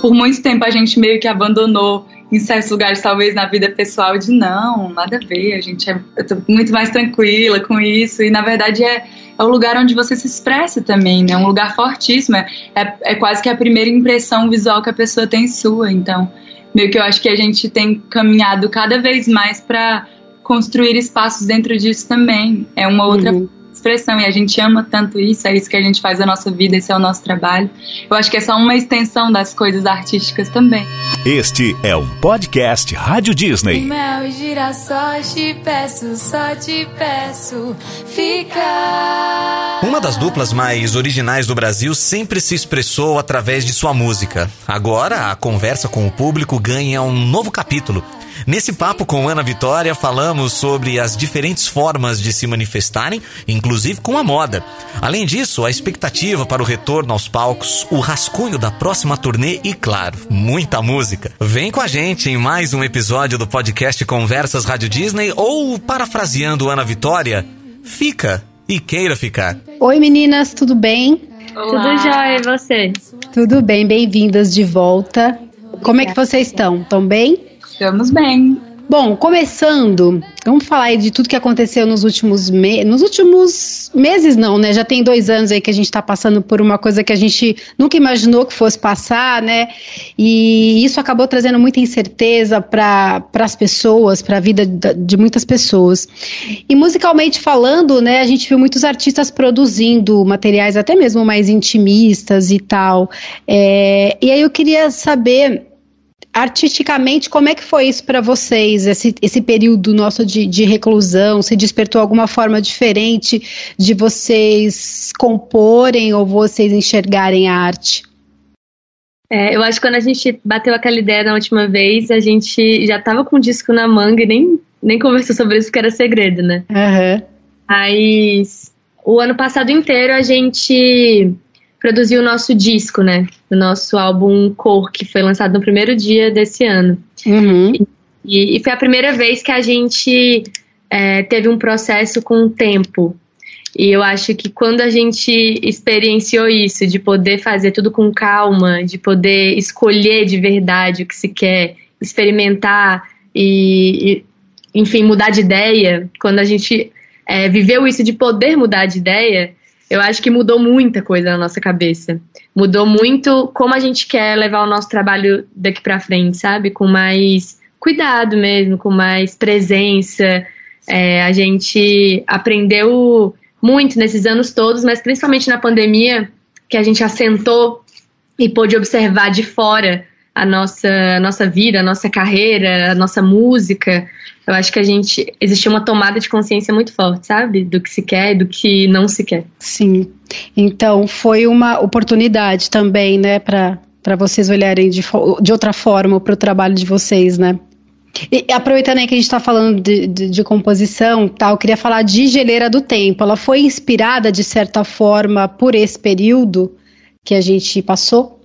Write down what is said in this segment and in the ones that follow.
Por muito tempo a gente meio que abandonou em certos lugares, talvez na vida pessoal, de não, nada a ver, a gente é muito mais tranquila com isso, e na verdade é, é o lugar onde você se expressa também, né? Um lugar fortíssimo, é, é quase que a primeira impressão visual que a pessoa tem sua, então meio que eu acho que a gente tem caminhado cada vez mais para construir espaços dentro disso também. É uma outra uhum expressão e a gente ama tanto isso, é isso que a gente faz a nossa vida, esse é o nosso trabalho. Eu acho que é só uma extensão das coisas artísticas também. Este é um podcast Rádio Disney. Mel e girassóis, te peço, só te peço, fica. Uma das duplas mais originais do Brasil sempre se expressou através de sua música. Agora, a conversa com o público ganha um novo capítulo. Nesse papo com Ana Vitória, falamos sobre as diferentes formas de se manifestarem, inclusive com a moda. Além disso, a expectativa para o retorno aos palcos, o rascunho da próxima turnê e, claro, muita música. Vem com a gente em mais um episódio do podcast Conversas Rádio Disney ou, parafraseando Ana Vitória, fica e queira ficar. Oi meninas, tudo bem? Olá. Tudo jóia, e você? Tudo bem, bem-vindas de volta. Como é que vocês estão? Estão bem? Estamos bem. Bom, começando, vamos falar aí de tudo que aconteceu nos últimos meses. Nos últimos meses, não, né? Já tem dois anos aí que a gente está passando por uma coisa que a gente nunca imaginou que fosse passar, né? E isso acabou trazendo muita incerteza para as pessoas, para a vida de muitas pessoas. E musicalmente falando, né, a gente viu muitos artistas produzindo materiais até mesmo mais intimistas e tal. É, e aí eu queria saber artisticamente, como é que foi isso para vocês, esse, esse período nosso de, de reclusão? Se despertou alguma forma diferente de vocês comporem ou vocês enxergarem a arte? É, eu acho que quando a gente bateu aquela ideia na última vez, a gente já tava com o disco na manga e nem, nem conversou sobre isso porque era segredo, né? Uhum. Mas o ano passado inteiro a gente produziu o nosso disco, né? O nosso álbum Cor, que foi lançado no primeiro dia desse ano. Uhum. E, e, foi a primeira vez que a gente é, teve um processo com o tempo. E eu acho que quando a gente experienciou isso, de poder fazer tudo com calma, de poder escolher de verdade o que se quer, experimentar e, e enfim, mudar de ideia, quando a gente é, viveu isso de poder mudar de ideia, eu acho que mudou muita coisa na nossa cabeça. Mudou muito como a gente quer levar o nosso trabalho daqui para frente, sabe? Com mais cuidado mesmo, com mais presença. É, a gente aprendeu muito nesses anos todos, mas principalmente na pandemia, que a gente assentou e pôde observar de fora a nossa, a nossa vida, a nossa carreira, a nossa música, eu acho que a gente existe uma tomada de consciência muito forte, sabe? Do que se quer e do que não se quer. Sim. Então foi uma oportunidade também, né, para vocês olharem de, de outra forma para o trabalho de vocês, né? E aproveitando aí que a gente está falando de, de, de, composição, tal, eu queria falar de Geleira do Tempo. Ela foi inspirada, de certa forma, por esse período que a gente passou?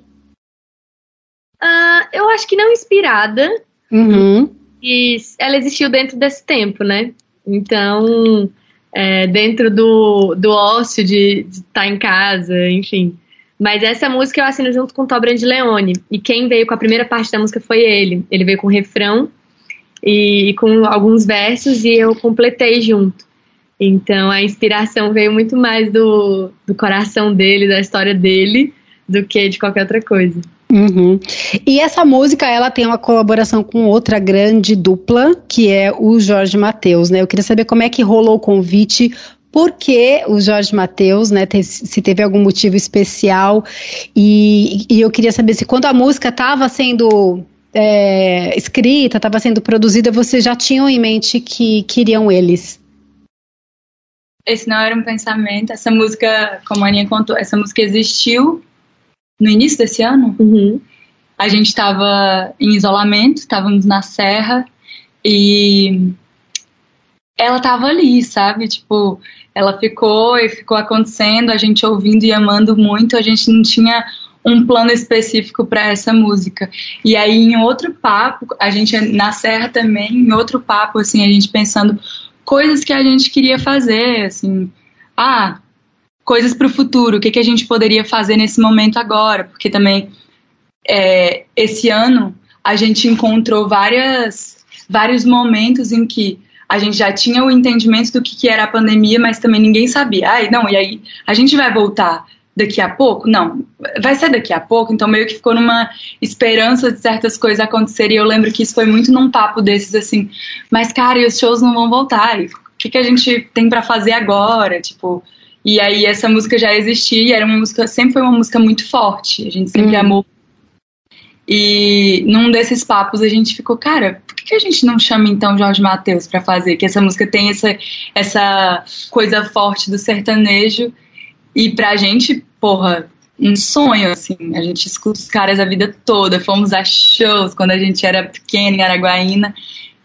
Uh, eu acho que não inspirada. Uhum e ela existiu dentro desse tempo, né? Então, é, dentro do, do ócio de estar tá em casa, enfim. Mas essa música eu assino junto com o Tobran de Leone. E quem veio com a primeira parte da música foi ele. Ele veio com o refrão e com alguns versos e eu completei junto. Então a inspiração veio muito mais do, do coração dele, da história dele, do que de qualquer outra coisa. Uhum. E essa música, ela tem uma colaboração com outra grande dupla, que é o Jorge Mateus, né? Eu queria saber como é que rolou o convite, por que o Jorge Mateus, né? Se teve algum motivo especial, e, e eu queria saber se quando a música estava sendo é, escrita, estava sendo produzida, vocês já tinham em mente que queriam eles? Esse não era um pensamento, essa música, como a Aninha contou, essa música existiu no início desse ano, uhum. a gente estava em isolamento, estávamos na serra e ela estava ali, sabe? Tipo, ela ficou e ficou acontecendo, a gente ouvindo e amando muito, a gente não tinha um plano específico para essa música. E aí, em outro papo, a gente na Serra também, em outro papo, assim, a gente pensando coisas que a gente queria fazer, assim, ah, coisas para o futuro, o que, que a gente poderia fazer nesse momento agora, porque também é, esse ano a gente encontrou várias, vários momentos em que a gente já tinha o entendimento do que, que era a pandemia, mas também ninguém sabia. Ai, não, e aí a gente vai voltar daqui a pouco? Não, vai ser daqui a pouco, então meio que ficou numa esperança de certas coisas acontecerem. E eu lembro que isso foi muito num papo desses assim, mas cara, e os shows não vão voltar? E o que, que a gente tem para fazer agora? Tipo, e aí essa música já existia, era uma música, sempre foi uma música muito forte, a gente sempre Uhum. amou. E num desses papos a gente ficou, cara, por que, a gente não chama então Jorge Mateus para fazer? Que essa música tem essa, essa coisa forte do sertanejo e pra gente, porra, um sonho, assim. A gente escuta os caras a vida toda. Fomos a shows quando a gente era pequena em Araguaína.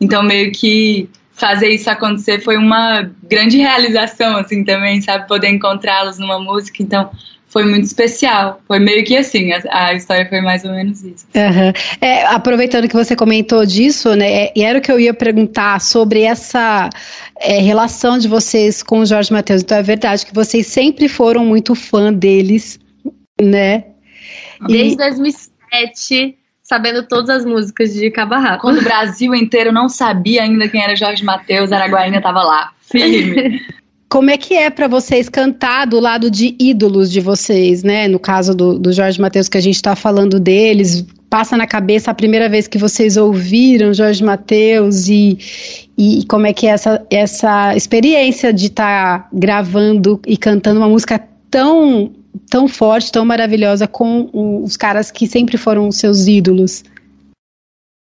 Então, meio que fazer isso acontecer foi uma grande realização, assim, também, sabe? Poder encontrá-los numa música. Então, foi muito especial. Foi meio que assim, a, a história foi mais ou menos isso. Aham. É, aproveitando que você comentou disso, né, e era o que eu ia perguntar sobre essa é, relação de vocês com o Jorge Mateus. Então é verdade que vocês sempre foram muito fã deles, né? Desde 2007, sabendo todas as músicas de Cabarraco. Quando o Brasil inteiro não sabia ainda quem era Jorge Mateus, Araguaína tava lá, firme. Como é que é para vocês cantar do lado de ídolos de vocês, né? No caso do, do Jorge Mateus, que a gente está falando deles, passa na cabeça a primeira vez que vocês ouviram Jorge Mateus e, e como é que é essa, essa experiência de estar tá gravando e cantando uma música tão, tão forte, tão maravilhosa com os caras que sempre foram os seus ídolos?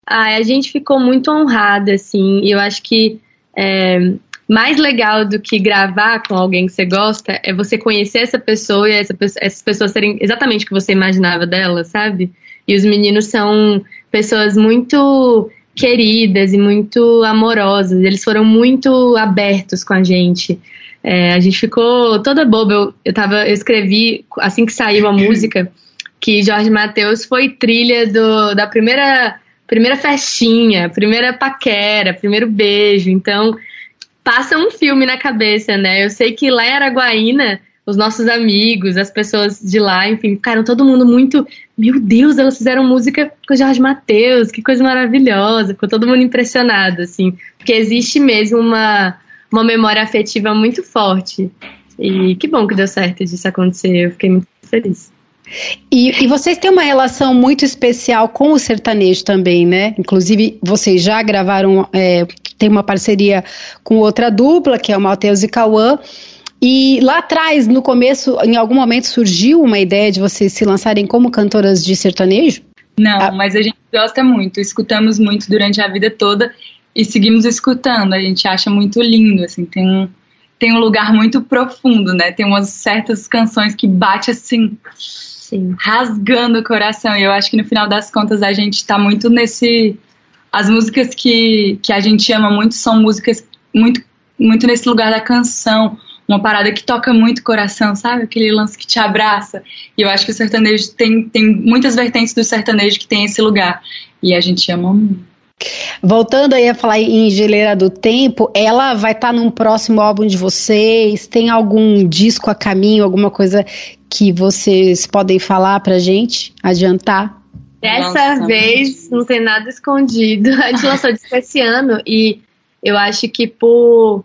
Ah, a gente ficou muito honrada, assim, e eu acho que é, mais legal do que gravar com alguém que você gosta é você conhecer essa pessoa e essa, essas pessoas serem exatamente o que você imaginava dela, sabe? E os meninos são pessoas muito queridas e muito amorosas. Eles foram muito abertos com a gente. É, a gente ficou toda boba. Eu, eu, tava, eu escrevi, assim que saiu a música, que Jorge Mateus foi trilha do, da primeira, primeira festinha, primeira paquera, primeiro beijo. Então, passa um filme na cabeça, né? Eu sei que lá em Araguaína, os nossos amigos, as pessoas de lá, enfim, ficaram todo mundo muito. Meu Deus, elas fizeram música com Jorge Mateus, que coisa maravilhosa. Ficou todo mundo impressionado, assim. Porque existe mesmo uma, uma memória afetiva muito forte. E que bom que deu certo disso acontecer. Eu fiquei muito feliz. E, e, vocês têm uma relação muito especial com o sertanejo também, né? Inclusive, vocês já gravaram, é, tem uma parceria com outra dupla, que é o Mateus e Cauã. E lá atrás, no começo, em algum momento surgiu uma ideia de vocês se lançarem como cantoras de sertanejo? Não, ah. mas a gente gosta muito, escutamos muito durante a vida toda e seguimos escutando. A gente acha muito lindo, assim, tem um, tem um lugar muito profundo, né? Tem umas certas canções que bate assim, Sim. rasgando o coração. E eu acho que no final das contas a gente tá muito nesse. As músicas que, que a gente ama muito são músicas muito, muito nesse lugar da canção uma parada que toca muito o coração, sabe? Aquele lance que te abraça. E eu acho que o sertanejo tem, tem muitas vertentes do sertanejo que tem esse lugar. E a gente ama muito. Voltando aí a falar em Geleira do Tempo, ela vai estar tá num próximo álbum de vocês? Tem algum disco a caminho, alguma coisa que vocês podem falar pra gente? Adiantar? Dessa Nossa, vez não tem nada escondido. A gente lançou disco esse ano e eu acho que por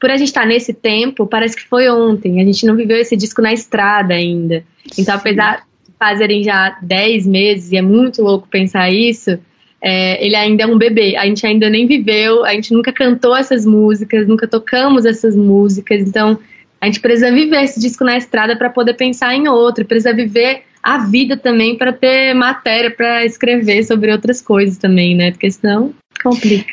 por a gente estar nesse tempo, parece que foi ontem. A gente não viveu esse disco na estrada ainda. Então, apesar de fazerem já 10 meses, e é muito louco pensar isso, é, ele ainda é um bebê. A gente ainda nem viveu, a gente nunca cantou essas músicas, nunca tocamos essas músicas. Então, a gente precisa viver esse disco na estrada para poder pensar em outro, precisa viver a vida também para ter matéria para escrever sobre outras coisas também, né? Porque senão complica.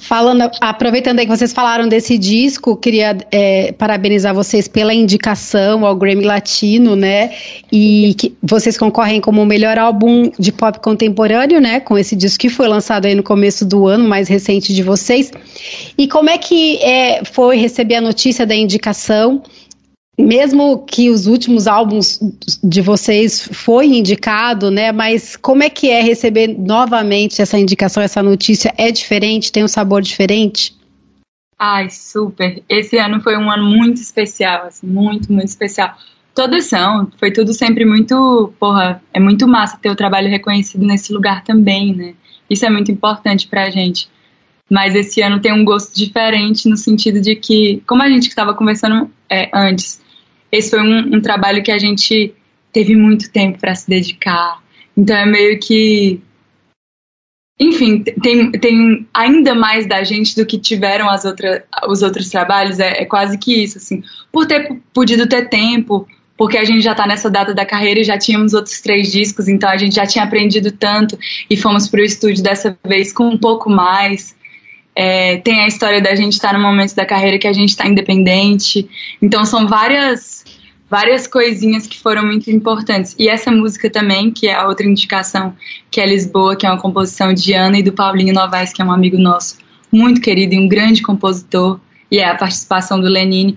Falando, aproveitando aí que vocês falaram desse disco, queria é, parabenizar vocês pela indicação ao Grammy Latino, né? E que vocês concorrem como o melhor álbum de pop contemporâneo, né? Com esse disco que foi lançado aí no começo do ano, mais recente de vocês. E como é que é, foi receber a notícia da indicação? Mesmo que os últimos álbuns de vocês foi indicado, né? Mas como é que é receber novamente essa indicação, essa notícia? É diferente? Tem um sabor diferente? Ai, super. Esse ano foi um ano muito especial, assim, muito, muito especial. Todas são. Foi tudo sempre muito. Porra, é muito massa ter o trabalho reconhecido nesse lugar também, né? Isso é muito importante pra gente. Mas esse ano tem um gosto diferente no sentido de que, como a gente estava conversando é, antes, esse foi um, um trabalho que a gente teve muito tempo para se dedicar. Então é meio que enfim, tem, tem ainda mais da gente do que tiveram as outra, os outros trabalhos, é, é quase que isso, assim. Por ter podido ter tempo, porque a gente já está nessa data da carreira e já tínhamos outros três discos, então a gente já tinha aprendido tanto e fomos para o estúdio dessa vez com um pouco mais. É, tem a história da gente estar tá no momento da carreira que a gente está independente. Então são várias várias coisinhas que foram muito importantes. E essa música também, que é a outra indicação, que é Lisboa, que é uma composição de Ana e do Paulinho Novaes, que é um amigo nosso, muito querido e um grande compositor, e é a participação do Lenine.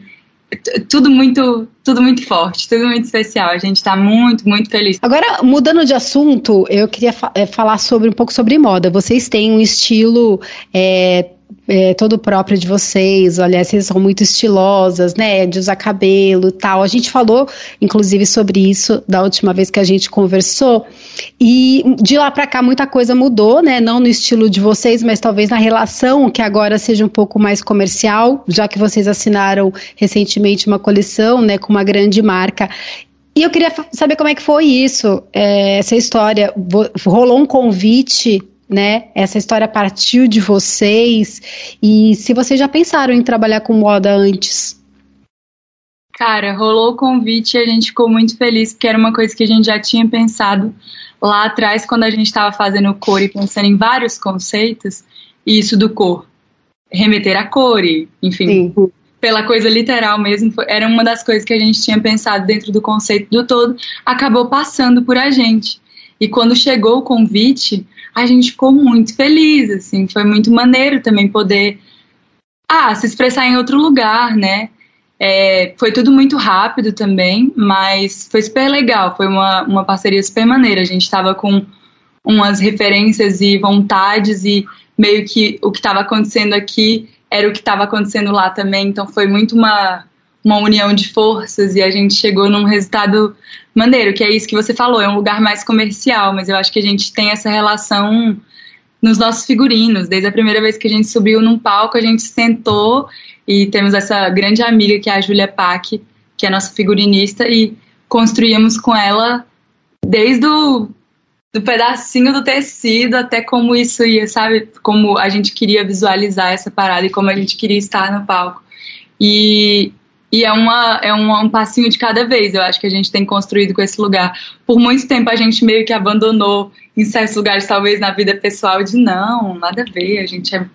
Tudo muito, tudo muito forte, tudo muito especial. A gente está muito, muito feliz. Agora, mudando de assunto, eu queria fa é, falar sobre um pouco sobre moda. Vocês têm um estilo é, é, todo próprio de vocês, olha, vocês são muito estilosas, né, de usar cabelo tal. A gente falou, inclusive, sobre isso da última vez que a gente conversou, e de lá para cá muita coisa mudou, né, não no estilo de vocês, mas talvez na relação, que agora seja um pouco mais comercial, já que vocês assinaram recentemente uma coleção, né, com uma grande marca. E eu queria saber como é que foi isso, é, essa história. Rolou um convite né? Essa história partiu de vocês e se vocês já pensaram em trabalhar com moda antes? Cara, rolou o convite e a gente ficou muito feliz porque era uma coisa que a gente já tinha pensado lá atrás quando a gente estava fazendo cor e pensando em vários conceitos e isso do cor, remeter a cor e, enfim, Sim. pela coisa literal mesmo, era uma das coisas que a gente tinha pensado dentro do conceito do todo, acabou passando por a gente. E quando chegou o convite, a gente ficou muito feliz, assim, foi muito maneiro também poder ah, se expressar em outro lugar, né? É, foi tudo muito rápido também, mas foi super legal, foi uma, uma parceria super maneira. A gente estava com umas referências e vontades e meio que o que estava acontecendo aqui era o que estava acontecendo lá também, então foi muito uma, uma união de forças e a gente chegou num resultado maneiro, que é isso que você falou, é um lugar mais comercial, mas eu acho que a gente tem essa relação nos nossos figurinos. Desde a primeira vez que a gente subiu num palco, a gente sentou e temos essa grande amiga que é a Júlia Pack, que é nossa figurinista, e construíamos com ela desde o do pedacinho do tecido até como isso ia, sabe? Como a gente queria visualizar essa parada e como a gente queria estar no palco. E, e é, uma, é um, um passinho de cada vez, eu acho que a gente tem construído com esse lugar. Por muito tempo a gente meio que abandonou em certos lugares, talvez na vida pessoal, de não, nada a ver, a gente é.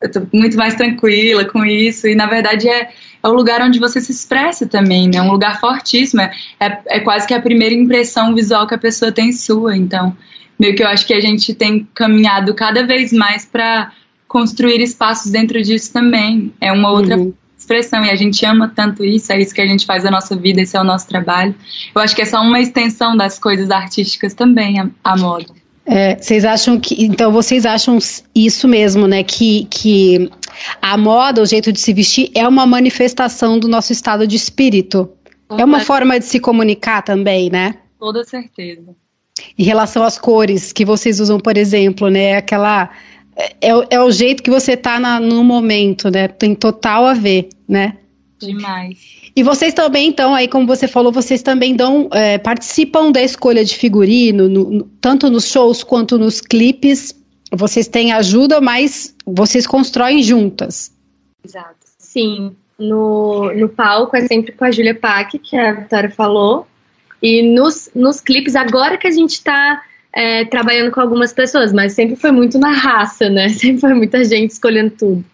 Eu tô muito mais tranquila com isso, e na verdade é, é o lugar onde você se expressa também, né? É um lugar fortíssimo, é, é, é quase que a primeira impressão visual que a pessoa tem sua, então meio que eu acho que a gente tem caminhado cada vez mais para construir espaços dentro disso também. É uma outra uhum expressão e a gente ama tanto isso, é isso que a gente faz a nossa vida, esse é o nosso trabalho. Eu acho que é só uma extensão das coisas artísticas também, a, a moda. É, vocês acham que. Então, vocês acham isso mesmo, né? Que, que a moda, o jeito de se vestir, é uma manifestação do nosso estado de espírito. É uma forma de se comunicar também, né? Toda certeza. Em relação às cores que vocês usam, por exemplo, né? Aquela é, é, o jeito que você tá na, no momento, né? Tem total a ver, né? Demais. E vocês também, então, aí como você falou, vocês também dão, é, participam da escolha de figurino, no, no, tanto nos shows quanto nos clipes. Vocês têm ajuda, mas vocês constroem juntas. Exato. Sim. No, no palco é sempre com a Julia Pack, que a Vitória falou. E nos, nos clipes, agora que a gente está é, trabalhando com algumas pessoas, mas sempre foi muito na raça, né? Sempre foi muita gente escolhendo tudo.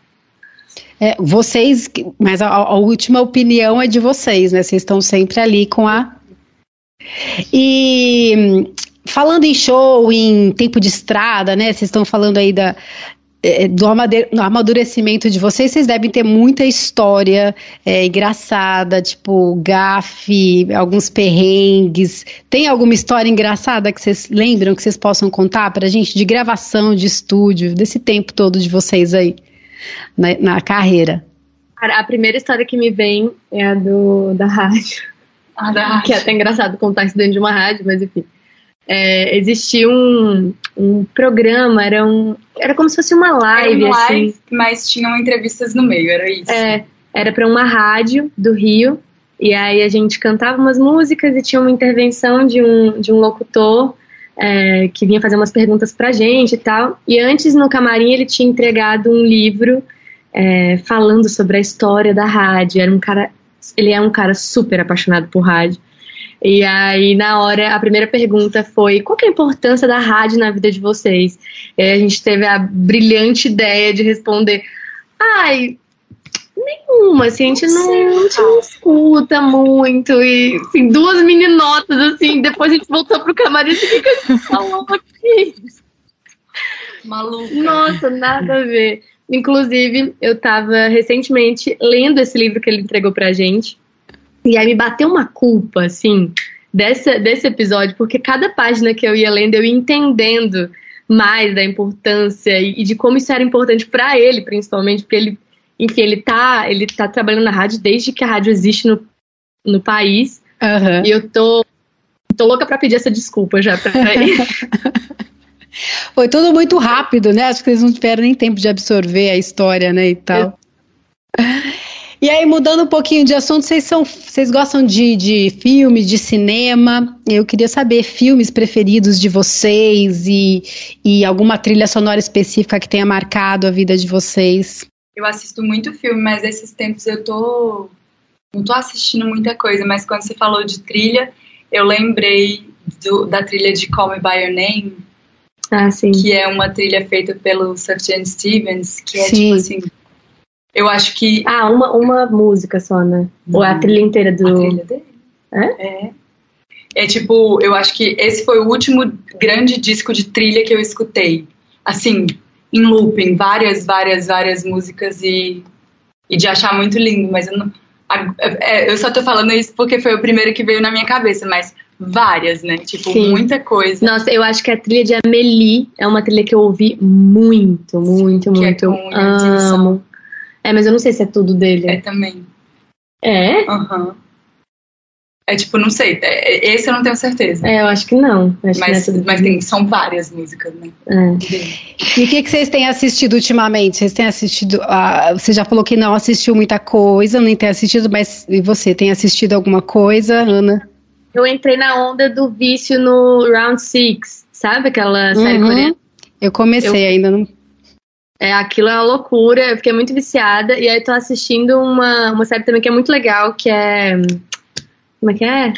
É, vocês, mas a, a, última opinião é de vocês, né? Vocês estão sempre ali com a. E falando em show, em tempo de estrada, né? Vocês estão falando aí da, do amadurecimento de vocês, vocês devem ter muita história é, engraçada, tipo gafe, alguns perrengues. Tem alguma história engraçada que vocês lembram que vocês possam contar pra gente de gravação, de estúdio, desse tempo todo de vocês aí na, na carreira? A primeira história que me vem é a do da rádio. Ah, da rádio. que é até engraçado contar isso dentro de uma rádio, mas enfim. É, existia um, um programa, era, um, era como se fosse uma Era live, um assim. live, mas tinham entrevistas no meio, era isso. É, era para uma rádio do Rio, e aí a gente cantava umas músicas e tinha uma intervenção de um, de um locutor é, que vinha fazer umas perguntas pra gente e tal. E antes, no camarim, ele tinha entregado um livro é, falando sobre a história da rádio. Era um cara, ele é um cara super apaixonado por rádio. E aí, na hora, a primeira pergunta foi: qual que é a importância da rádio na vida de vocês? E aí a gente teve a brilhante ideia de responder: ai, nenhuma, assim, a gente não, a gente não escuta muito. E, assim, duas meninotas, assim, depois a gente voltou pro camarim e o que, a gente falou aqui? Maluca. Nossa, nada a ver. Inclusive, eu tava recentemente lendo esse livro que ele entregou pra gente. E aí me bateu uma culpa, assim, dessa, desse episódio, porque cada página que eu ia lendo, eu ia entendendo mais da importância e, e de como isso era importante pra ele, principalmente, porque ele, enfim, ele tá, ele tá trabalhando na rádio desde que a rádio existe no, no país. Aham. E eu tô, tô louca pra pedir essa desculpa já pra ele. Foi tudo muito rápido, né? Acho que eles não tiveram nem tempo de absorver a história, né, e tal. E aí, mudando um pouquinho de assunto, vocês, são, vocês gostam de, de filme, de cinema? Eu queria saber filmes preferidos de vocês e, e alguma trilha sonora específica que tenha marcado a vida de vocês. Eu assisto muito filme, mas esses tempos eu tô. Não tô assistindo muita coisa, mas quando você falou de trilha, eu lembrei do- da trilha de Call Me By Your Name, ah, que é uma trilha feita pelo Sufjan Stevens, que é Sim. tipo assim. Eu acho que Ah, uma, uma música só, né? Ou é a trilha inteira do. a trilha dele. É? É. É tipo, eu acho que esse foi o último grande disco de trilha que eu escutei. Assim, em looping, várias, várias, várias músicas e, e de achar muito lindo, mas eu não. a- é, eu só tô falando isso porque foi o primeiro que veio na minha cabeça, mas várias, né? Tipo, Sim. muita coisa. Nossa, eu acho que a trilha de Amelie é uma trilha que eu ouvi muito, muito, que é muito. com Ian Gibson. amo. É, mas eu não sei se é tudo É dele. também. É? Aham. É tipo, não sei. é- Esse eu não tenho certeza. É, eu acho que não. Acho Mas, que não é mas tem, são várias músicas, né? É. E o que, que vocês têm assistido ultimamente? Vocês têm assistido. ah, você já falou que não assistiu muita coisa, nem tem assistido, mas e você tem assistido alguma coisa, Ana? Eu entrei na onda do vício no Round Six, sabe aquela série Uhum. coreana? Eu comecei ainda, não. É, aquilo é uma loucura, eu fiquei muito viciada. E aí tô assistindo uma, uma série também que é muito legal, que é. Como é que é?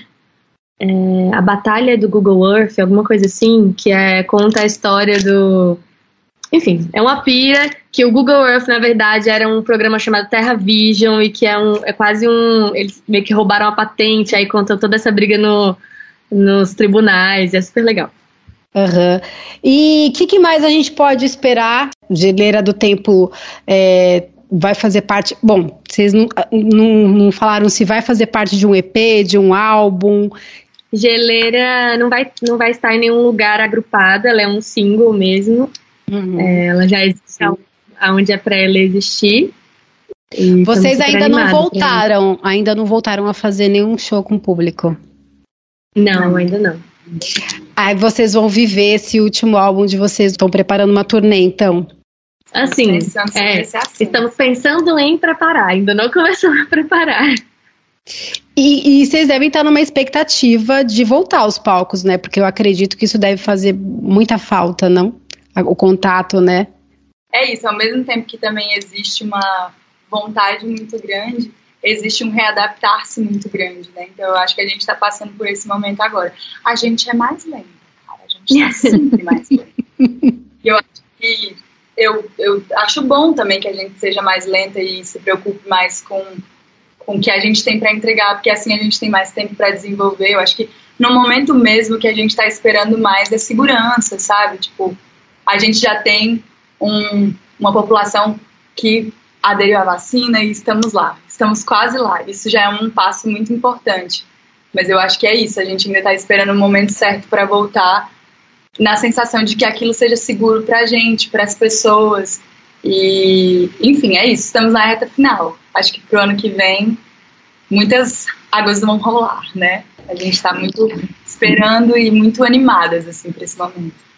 É, a Batalha do Google Earth, alguma coisa assim, que é conta a história do. Enfim, é uma pira que o Google Earth, na verdade, era um programa chamado Terra Vision e que é, um, é quase um. Eles meio que roubaram a patente, aí conta toda essa briga no, nos tribunais, é super legal. Aham. E o que, que mais a gente pode esperar? Geleira do Tempo é, vai fazer parte. Bom, vocês não, não, não falaram se vai fazer parte de um EP, de um álbum. Geleira não vai, não vai estar em nenhum lugar agrupada, ela é um single mesmo. Uhum. É, ela já existe aonde é pra ela existir. E Vocês ainda não voltaram, ainda não voltaram a fazer nenhum show com público. Não, ainda não. Aí vocês vão viver esse último álbum de vocês, estão preparando uma turnê, então. Assim, sobre é, assunto. estamos pensando em preparar, ainda não começamos a preparar. E, e vocês devem estar numa expectativa de voltar aos palcos, né? Porque eu acredito que isso deve fazer muita falta, não? A- O contato, né? É isso, ao mesmo tempo que também existe uma vontade muito grande, existe um readaptar-se muito grande, né? Então eu acho que a gente está passando por esse momento agora. A gente é mais lento, cara. A gente está sempre mais lento. E eu acho que eu, eu acho bom também que a gente seja mais lenta e se preocupe mais com, com o que a gente tem para entregar, porque assim a gente tem mais tempo para desenvolver. Eu acho que no momento mesmo que a gente está esperando mais é segurança, sabe? Tipo, a gente já tem um- uma população que aderiu à vacina e estamos lá, estamos quase lá. Isso já é um passo muito importante. Mas eu acho que é isso, a gente ainda está esperando o momento certo para voltar, na sensação de que aquilo seja seguro para a gente, para as pessoas. E, enfim, é isso, estamos na reta final. Acho que pro ano que vem, muitas águas vão rolar, né? A gente está muito esperando e muito animadas assim para esse momento.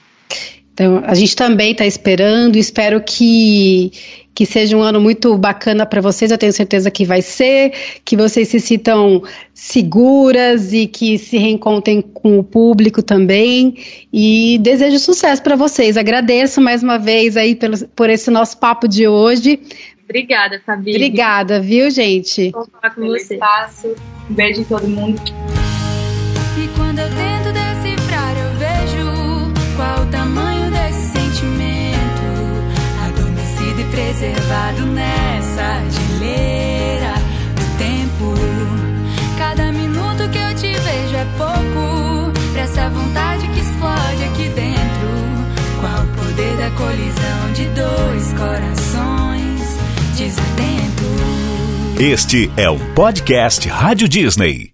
Então, a gente também está esperando, espero que, que seja um ano muito bacana para vocês, eu tenho certeza que vai ser, que vocês se sintam seguras e que se reencontrem com o público também. E desejo sucesso para vocês. Agradeço mais uma vez aí pelo, por esse nosso papo de hoje. Obrigada, Fabi. Obrigada, viu, gente? Vou falar com você. Espaço. Um beijo em todo mundo. Preservado nessa geleira do tempo. Cada minuto que eu te vejo é pouco pra essa vontade que explode aqui dentro. Qual o poder da colisão de dois corações desatentos? Este é o podcast Rádio Disney.